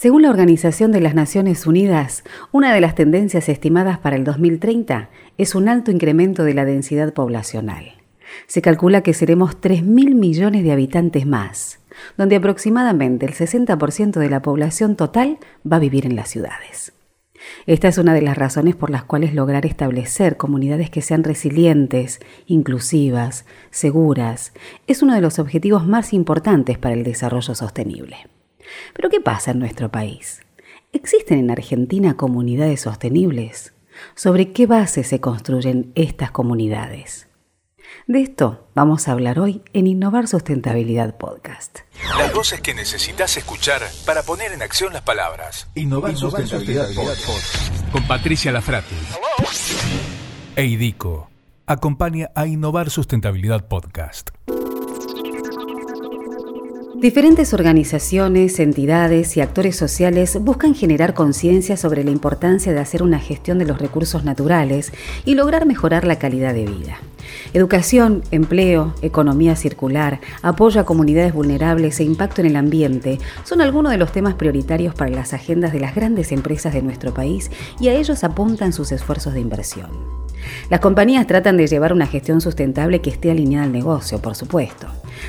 Según la Organización de las Naciones Unidas, una de las tendencias estimadas para el 2030 es un alto incremento de la densidad poblacional. Se calcula que seremos 3.000 millones de habitantes más, donde aproximadamente el 60% de la población total va a vivir en las ciudades. Esta es una de las razones por las cuales lograr establecer comunidades que sean resilientes, inclusivas, seguras, es uno de los objetivos más importantes para el desarrollo sostenible. Pero ¿qué pasa en nuestro país? ¿Existen en Argentina comunidades sostenibles? ¿Sobre qué base se construyen estas comunidades? De esto vamos a hablar hoy en Innovar Sustentabilidad Podcast. Las voces que necesitas escuchar para poner en acción las palabras. Innovar, Sustentabilidad, Podcast. Con Patricia Lafrati. Eidico acompaña a Innovar Sustentabilidad Podcast. Diferentes organizaciones, entidades y actores sociales buscan generar conciencia sobre la importancia de hacer una gestión de los recursos naturales y lograr mejorar la calidad de vida. Educación, empleo, economía circular, apoyo a comunidades vulnerables e impacto en el ambiente son algunos de los temas prioritarios para las agendas de las grandes empresas de nuestro país y a ellos apuntan sus esfuerzos de inversión. Las compañías tratan de llevar una gestión sustentable que esté alineada al negocio, por supuesto.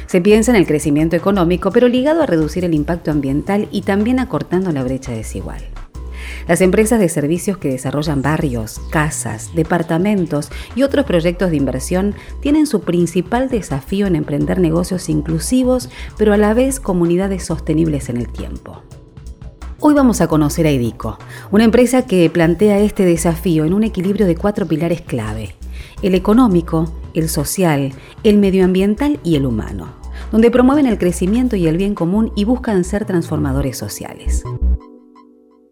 Se piensa en el crecimiento económico, pero ligado a reducir el impacto ambiental y también acortando la brecha desigual. Las empresas de servicios que desarrollan barrios, casas, departamentos y otros proyectos de inversión tienen su principal desafío en emprender negocios inclusivos, pero a la vez comunidades sostenibles en el tiempo. Hoy vamos a conocer a Edico, una empresa que plantea este desafío en un equilibrio de cuatro pilares clave, el económico, el social, el medioambiental y el humano, donde promueven el crecimiento y el bien común y buscan ser transformadores sociales.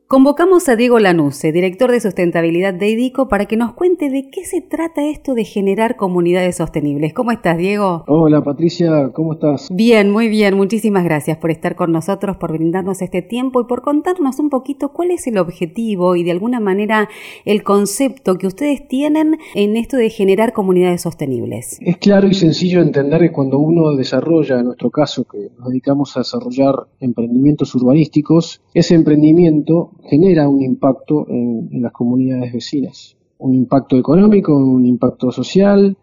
Convocamos a Diego Lanusse, director de sustentabilidad de IDICO, para que nos cuente de qué se trata esto de generar comunidades sostenibles. ¿Cómo estás, Diego? Hola, Patricia, ¿cómo estás? Bien, muy bien. Muchísimas gracias por estar con nosotros, por brindarnos este tiempo y por contarnos un poquito cuál es el objetivo y de alguna manera el concepto que ustedes tienen en esto de generar comunidades sostenibles. Es claro y sencillo entender que cuando uno desarrolla, en nuestro caso, que nos dedicamos a desarrollar emprendimientos urbanísticos, ese emprendimiento genera un impacto en, las comunidades vecinas. Un impacto económico, un impacto social,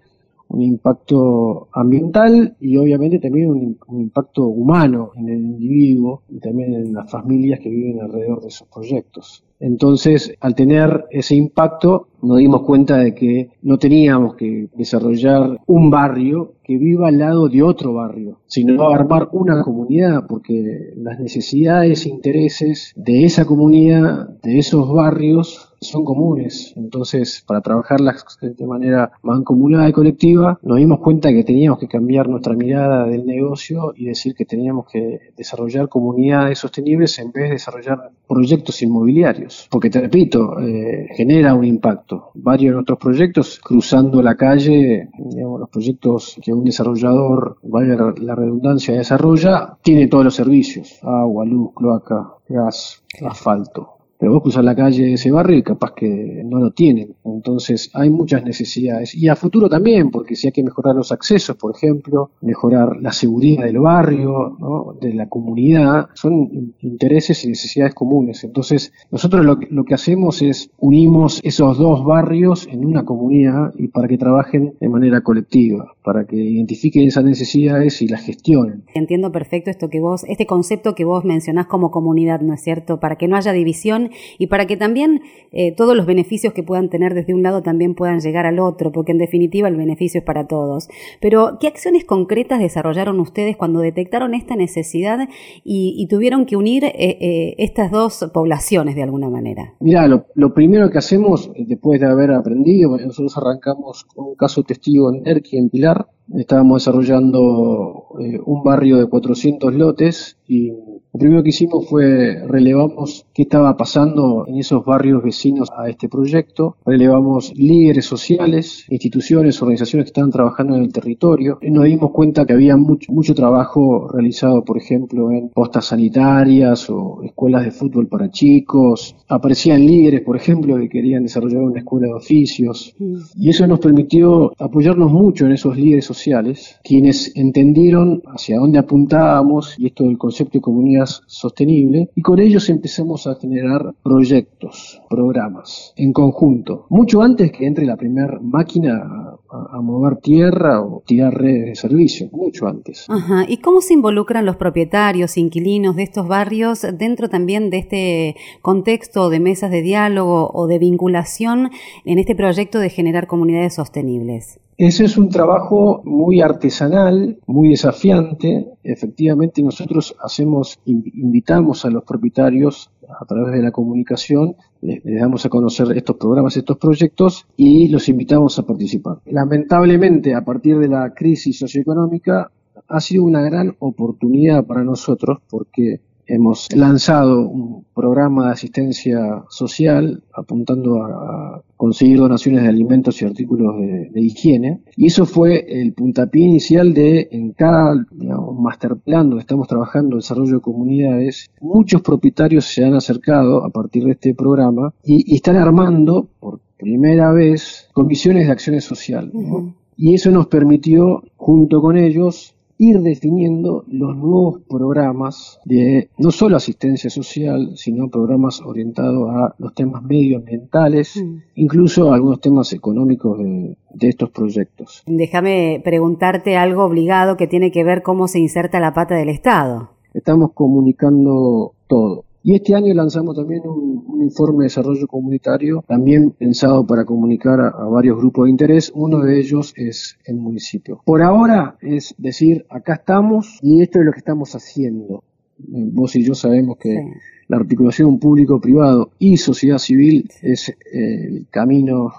un impacto ambiental y obviamente también un, impacto humano en el individuo y también en las familias que viven alrededor de esos proyectos. Entonces, al tener ese impacto, nos dimos cuenta de que no teníamos que desarrollar un barrio que viva al lado de otro barrio, sino armar una comunidad, porque las necesidades e intereses de esa comunidad, de esos barrios, son comunes. Entonces, para trabajarlas de manera mancomunada y colectiva, nos dimos cuenta que teníamos que cambiar nuestra mirada del negocio y decir que teníamos que desarrollar comunidades sostenibles en vez de desarrollar proyectos inmobiliarios. Porque, te repito, eh, genera un impacto. Varios de nuestros proyectos, cruzando la calle, digamos, los proyectos que un desarrollador, vaya la redundancia, desarrolla, tiene todos los servicios, agua, luz, cloaca, gas, asfalto vos cruzas la calle de ese barrio y capaz que no lo tienen. Entonces hay muchas necesidades. Y a futuro también, porque si hay que mejorar los accesos, por ejemplo, mejorar la seguridad del barrio, de la comunidad, son intereses y necesidades comunes. Entonces nosotros lo, lo que hacemos es unimos esos dos barrios en una comunidad y para que trabajen de manera colectiva, para que identifiquen esas necesidades y las gestionen. Entiendo perfecto esto que vos, este concepto que vos mencionás como comunidad, ¿no es cierto? Para que no haya división y para que también eh, todos los beneficios que puedan tener desde un lado también puedan llegar al otro, porque en definitiva el beneficio es para todos. Pero, ¿qué acciones concretas desarrollaron ustedes cuando detectaron esta necesidad y, tuvieron que unir eh, eh, estas dos poblaciones de alguna manera? Mira, lo, primero que hacemos, después de haber aprendido, nosotros arrancamos con un caso testigo en Erqui, en Pilar, estábamos desarrollando un barrio de 400 lotes y lo primero que hicimos fue relevamos qué estaba pasando en esos barrios vecinos a este proyecto, relevamos líderes sociales, instituciones, organizaciones que estaban trabajando en el territorio, y nos dimos cuenta que había mucho, mucho trabajo realizado, por ejemplo, en postas sanitarias o escuelas de fútbol para chicos, aparecían líderes, por ejemplo, que querían desarrollar una escuela de oficios, mm. y eso nos permitió apoyarnos mucho en esos líderes sociales, quienes entendieron hacia dónde apuntábamos y esto del concepto de comunidad sostenible y con ellos empezamos a generar proyectos, programas en conjunto, mucho antes que entre la primera máquina a, mover tierra o tirar redes de servicio, mucho antes. Ajá. ¿Y cómo se involucran los propietarios, inquilinos de estos barrios dentro también de este contexto de mesas de diálogo o de vinculación en este proyecto de generar comunidades sostenibles? Ese es un trabajo muy artesanal, muy desafiante. Efectivamente, nosotros hacemos, invitamos a los propietarios a través de la comunicación, les, damos a conocer estos programas, estos proyectos y los invitamos a participar. Lamentablemente, a partir de la crisis socioeconómica, ha sido una gran oportunidad para nosotros porque Hemos lanzado un programa de asistencia social apuntando a, conseguir donaciones de alimentos y artículos de, higiene. Y eso fue el puntapié inicial de, en cada digamos, master plan donde estamos trabajando desarrollo de comunidades, muchos propietarios se han acercado a partir de este programa y, están armando por primera vez comisiones de acciones social. Y eso nos permitió, junto con ellos, ir definiendo los nuevos programas de no solo asistencia social, sino programas orientados a los temas medioambientales, mm. incluso algunos temas económicos de, de estos proyectos. Déjame preguntarte algo obligado que tiene que ver cómo se inserta la pata del Estado. Estamos comunicando todo. Y este año lanzamos también un, informe de desarrollo comunitario, también pensado para comunicar a, varios grupos de interés. Uno de ellos es el municipio. Por ahora es decir, acá estamos y esto es lo que estamos haciendo. Eh, vos y yo sabemos que la articulación público-privado y sociedad civil es eh, el camino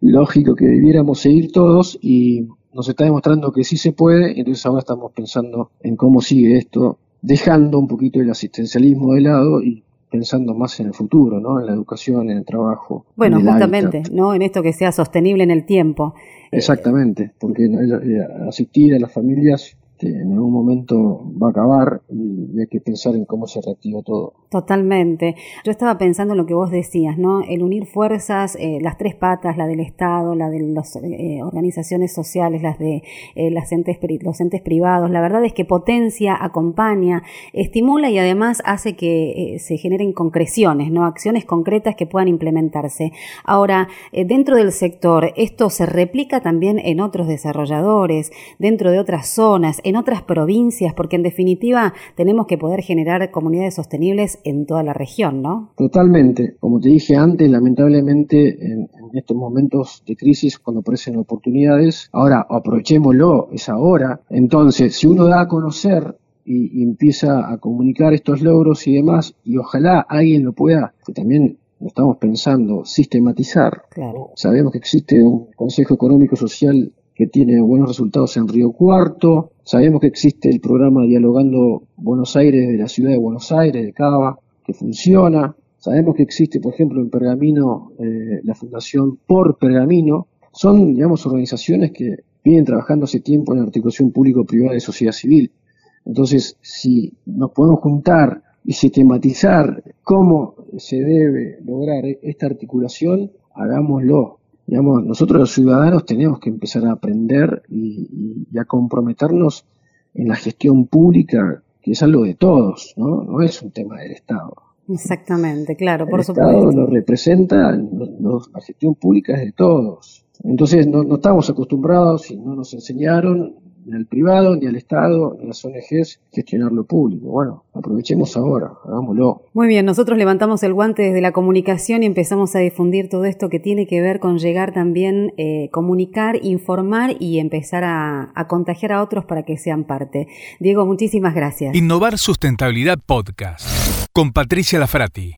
lógico que debiéramos seguir todos y nos está demostrando que sí se puede, entonces ahora estamos pensando en cómo sigue esto dejando un poquito el asistencialismo de lado y pensando más en el futuro, ¿no? En la educación, en el trabajo. Bueno, justamente, ¿no? En esto que sea sostenible en el tiempo. Exactamente, porque eh, asistir a las familias en algún momento va a acabar y hay que pensar en cómo se reactiva todo. Totalmente. Yo estaba pensando en lo que vos decías, ¿no? El unir fuerzas, eh, las tres patas, la del Estado, la de las eh, organizaciones sociales, las de eh, las entes, los entes privados, la verdad es que potencia, acompaña, estimula y además hace que se generen concreciones, ¿no? Acciones concretas que puedan implementarse. Ahora, dentro del sector, esto se replica también en otros desarrolladores, dentro de otras zonas, en otras provincias, porque en definitiva tenemos que poder generar comunidades sostenibles en toda la región, ¿no? Totalmente. Como te dije antes, lamentablemente en, estos momentos de crisis, cuando aparecen oportunidades, ahora aprovechémoslo, es ahora. Entonces, si uno da a conocer y, empieza a comunicar estos logros y demás, y ojalá alguien lo pueda, que también estamos pensando, sistematizar. Claro. Sabemos que existe un Consejo Económico Social que tiene buenos resultados en Río Cuarto. Sabemos que existe el programa Dialogando Buenos Aires de la ciudad de Buenos Aires, de Cava, que funciona. Sabemos que existe, por ejemplo, en Pergamino eh, la Fundación Por Pergamino. Son, digamos, organizaciones que vienen trabajando hace tiempo en la articulación público-privada de sociedad civil. Entonces, si nos podemos juntar y sistematizar cómo se debe lograr esta articulación, hagámoslo. Digamos, nosotros los ciudadanos tenemos que empezar a aprender y, a comprometernos en la gestión pública, que es algo de todos, ¿no? No es un tema del Estado. Exactamente, claro, por el supuesto. El Estado nos representa, la gestión pública es de todos. Entonces no, no estamos acostumbrados y no nos enseñaron ni al privado, ni al Estado, ni a las ONGs gestionar lo público. Bueno, aprovechemos ahora, hagámoslo. Muy bien, nosotros levantamos el guante desde la comunicación y empezamos a difundir todo esto que tiene que ver con llegar también, eh, comunicar, informar y empezar a, a contagiar a otros para que sean parte. Diego, muchísimas gracias. Innovar Sustentabilidad Podcast con Patricia Lafrati.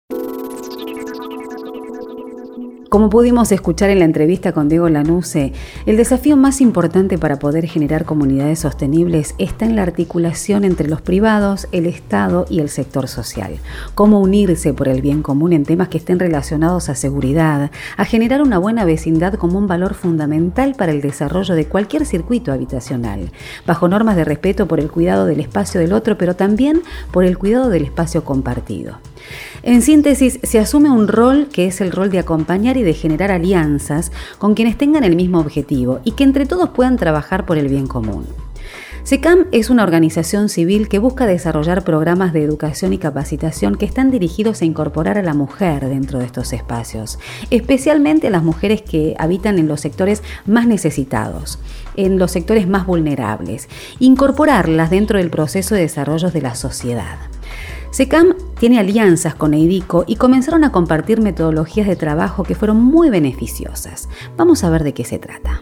Como pudimos escuchar en la entrevista con Diego Lanuse, el desafío más importante para poder generar comunidades sostenibles está en la articulación entre los privados, el Estado y el sector social. Cómo unirse por el bien común en temas que estén relacionados a seguridad, a generar una buena vecindad como un valor fundamental para el desarrollo de cualquier circuito habitacional, bajo normas de respeto por el cuidado del espacio del otro, pero también por el cuidado del espacio compartido. En síntesis, se asume un rol que es el rol de acompañar y de generar alianzas con quienes tengan el mismo objetivo y que entre todos puedan trabajar por el bien común. SECAM es una organización civil que busca desarrollar programas de educación y capacitación que están dirigidos a incorporar a la mujer dentro de estos espacios, especialmente a las mujeres que habitan en los sectores más necesitados, en los sectores más vulnerables, incorporarlas dentro del proceso de desarrollo de la sociedad. SECAM tiene alianzas con EIDICO y comenzaron a compartir metodologías de trabajo que fueron muy beneficiosas. Vamos a ver de qué se trata.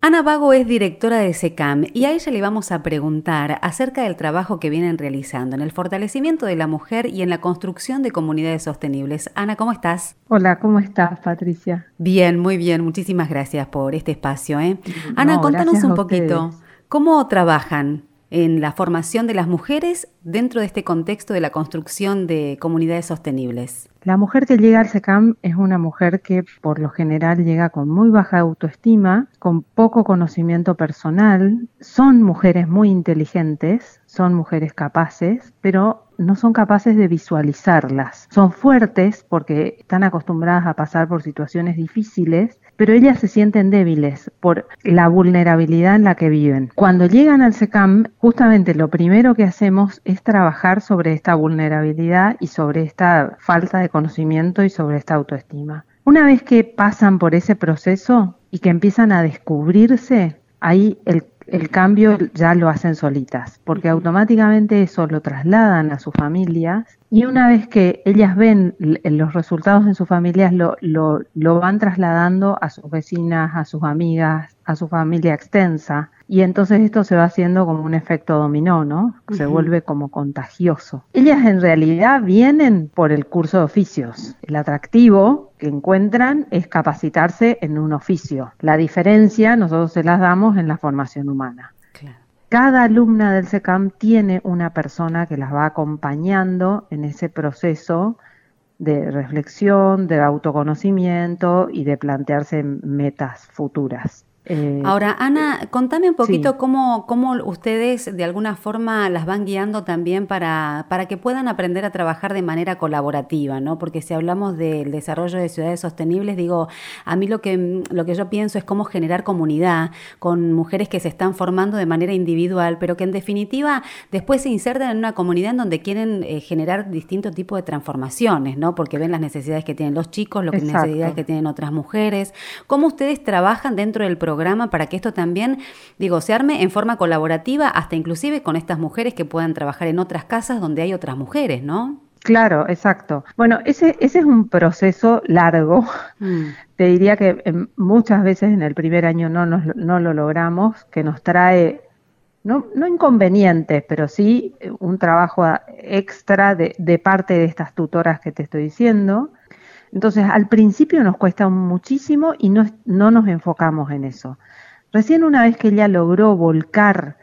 Ana Vago es directora de SECAM y a ella le vamos a preguntar acerca del trabajo que vienen realizando en el fortalecimiento de la mujer y en la construcción de comunidades sostenibles. Ana, ¿cómo estás? Hola, ¿cómo estás, Patricia? Bien, muy bien. Muchísimas gracias por este espacio. ¿eh? Ana, contanos un poquito, ¿cómo trabajan en la formación de las mujeres dentro de este contexto de la construcción de comunidades sostenibles? La mujer que llega al SECAM es una mujer que por lo general llega con muy baja autoestima, con poco conocimiento personal, son mujeres muy inteligentes, son mujeres capaces, pero no son capaces de visualizarlas. Son fuertes porque están acostumbradas a pasar por situaciones difíciles, pero ellas se sienten débiles por la vulnerabilidad en la que viven. Cuando llegan al SECAM, justamente lo primero que hacemos es trabajar sobre esta vulnerabilidad y sobre esta falta de conocimiento y sobre esta autoestima. Una vez que pasan por ese proceso y que empiezan a descubrirse, ahí el el cambio ya lo hacen solitas, porque automáticamente eso lo trasladan a sus familias y una vez que ellas ven los resultados en sus familias, lo, lo, lo van trasladando a sus vecinas, a sus amigas, a su familia extensa. Y entonces esto se va haciendo como un efecto dominó, ¿no? Se vuelve como contagioso. Ellas en realidad vienen por el curso de oficios. El atractivo que encuentran es capacitarse en un oficio. La diferencia nosotros se las damos en la formación humana. Cada alumna del SECAM tiene una persona que las va acompañando en ese proceso de reflexión, de autoconocimiento y de plantearse metas futuras. Eh, Ahora, Ana, contame un poquito cómo, cómo, ustedes de alguna forma las van guiando también para, para que puedan aprender a trabajar de manera colaborativa, ¿no? Porque si hablamos del desarrollo de ciudades sostenibles, digo, a mí lo que, lo que yo pienso es cómo generar comunidad con mujeres que se están formando de manera individual, pero que en definitiva después se insertan en una comunidad en donde quieren eh, generar distintos tipos de transformaciones, ¿no? Porque ven las necesidades que tienen los chicos, las necesidades que tienen otras mujeres. ¿Cómo ustedes trabajan dentro del programa? Programa para que esto también, digo, se arme en forma colaborativa, hasta inclusive con estas mujeres que puedan trabajar en otras casas donde hay otras mujeres, ¿no? Claro, exacto. Bueno, ese, ese es un proceso largo. Mm. Te diría que em, muchas veces en el primer año no, no lo logramos, que nos trae, no, no inconvenientes, pero sí un trabajo extra de, de parte de estas tutoras que te estoy diciendo. Entonces, al principio nos cuesta muchísimo y no, no nos enfocamos en eso. Recién una vez que ella logró volcar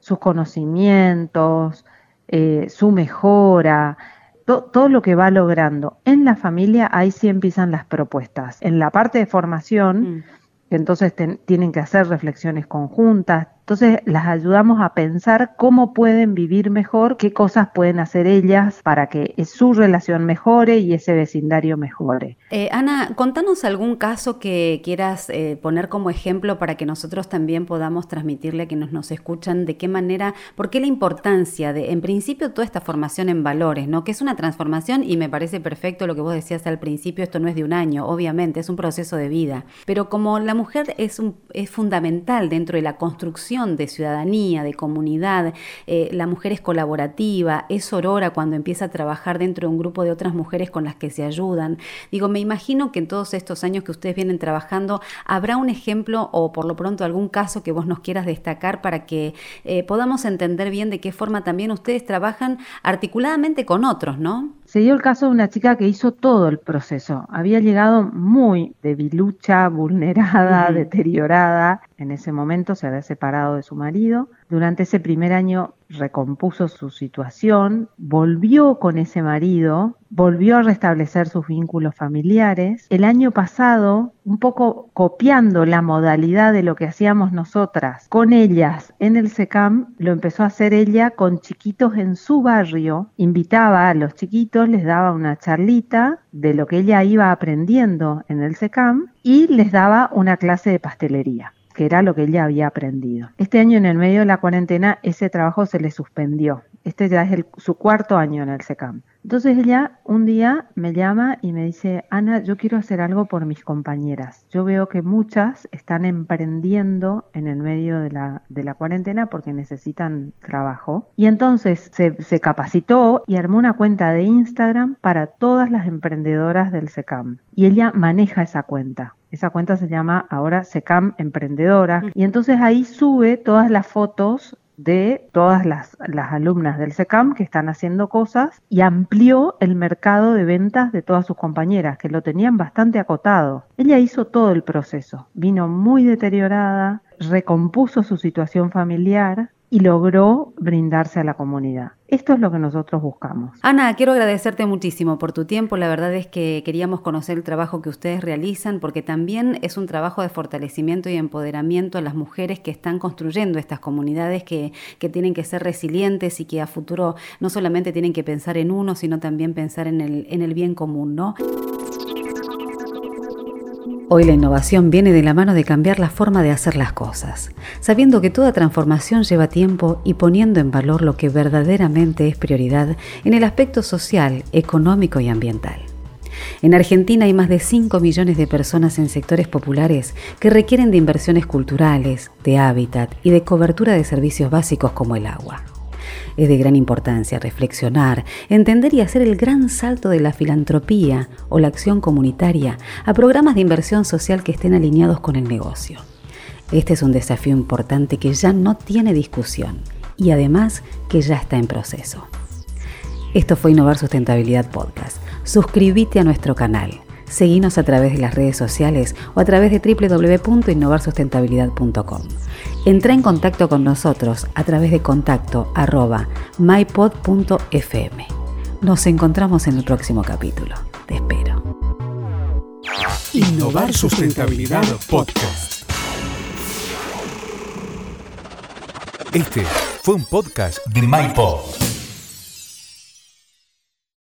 sus conocimientos, eh, su mejora, todo lo que va logrando en la familia, ahí sí empiezan las propuestas. En la parte de formación, mm. entonces tienen que hacer reflexiones conjuntas, entonces las ayudamos a pensar cómo pueden vivir mejor, qué cosas pueden hacer ellas para que su relación mejore y ese vecindario mejore. Eh, Ana, contanos algún caso que quieras eh, poner como ejemplo para que nosotros también podamos transmitirle a quienes nos escuchan de qué manera, por qué la importancia de, en principio, toda esta formación en valores, ¿no? Que es una transformación y me parece perfecto lo que vos decías al principio, esto no es de un año, obviamente, es un proceso de vida. Pero como la mujer es, un, es fundamental dentro de la construcción de ciudadanía, de comunidad, eh, la mujer es colaborativa, es aurora cuando empieza a trabajar dentro de un grupo de otras mujeres con las que se ayudan. Digo, me imagino que en todos estos años que ustedes vienen trabajando, habrá un ejemplo o por lo pronto algún caso que vos nos quieras destacar para que eh, podamos entender bien de qué forma también ustedes trabajan articuladamente con otros, ¿no? Se dio el caso de una chica que hizo todo el proceso. Había llegado muy debilucha, vulnerada, deteriorada. En ese momento se había separado de su marido. Durante ese primer año recompuso su situación, volvió con ese marido, volvió a restablecer sus vínculos familiares. El año pasado, un poco copiando la modalidad de lo que hacíamos nosotras con ellas en el SECAM, lo empezó a hacer ella con chiquitos en su barrio. Invitaba a los chiquitos, les daba una charlita de lo que ella iba aprendiendo en el SECAM y les daba una clase de pastelería. Que era lo que ella había aprendido. Este año en el medio de la cuarentena ese trabajo se le suspendió. Este ya es su cuarto año en el SECAM. Entonces ella un día me llama y me dice, Ana, yo quiero hacer algo por mis compañeras. Yo veo que muchas están emprendiendo en el medio de la, de la cuarentena porque necesitan trabajo. Y entonces se, se capacitó y armó una cuenta de Instagram para todas las emprendedoras del SECAM. Y ella maneja esa cuenta. Esa cuenta se llama ahora SECAM Emprendedora. Y entonces ahí sube todas las fotos de todas las, las, alumnas del SECAM que están haciendo cosas y amplió el mercado de ventas de todas sus compañeras, que lo tenían bastante acotado. Ella hizo todo el proceso, vino muy deteriorada, recompuso su situación familiar, y logró brindarse a la comunidad. Esto es lo que nosotros buscamos. Ana, quiero agradecerte muchísimo por tu tiempo. La verdad es que queríamos conocer el trabajo que ustedes realizan porque también es un trabajo de fortalecimiento y empoderamiento a las mujeres que están construyendo estas comunidades que, que tienen que ser resilientes y que a futuro no solamente tienen que pensar en uno, sino también pensar en el, en el bien común, ¿no? Hoy la innovación viene de la mano de cambiar la forma de hacer las cosas, sabiendo que toda transformación lleva tiempo y poniendo en valor lo que verdaderamente es prioridad en el aspecto social, económico y ambiental. En Argentina hay más de 5 millones de personas en sectores populares que requieren de inversiones culturales, de hábitat y de cobertura de servicios básicos como el agua. Es de gran importancia reflexionar, entender y hacer el gran salto de la filantropía o la acción comunitaria a programas de inversión social que estén alineados con el negocio. Este es un desafío importante que ya no tiene discusión y además que ya está en proceso. Esto fue Innovar Sustentabilidad Podcast. Suscríbete a nuestro canal. Seguinos a través de las redes sociales o a través de www.innovarsustentabilidad.com. Entra en contacto con nosotros a través de contacto mypod.fm. Nos encontramos en el próximo capítulo. Te espero. Innovar Sustentabilidad Podcast. Este fue un podcast de MyPod.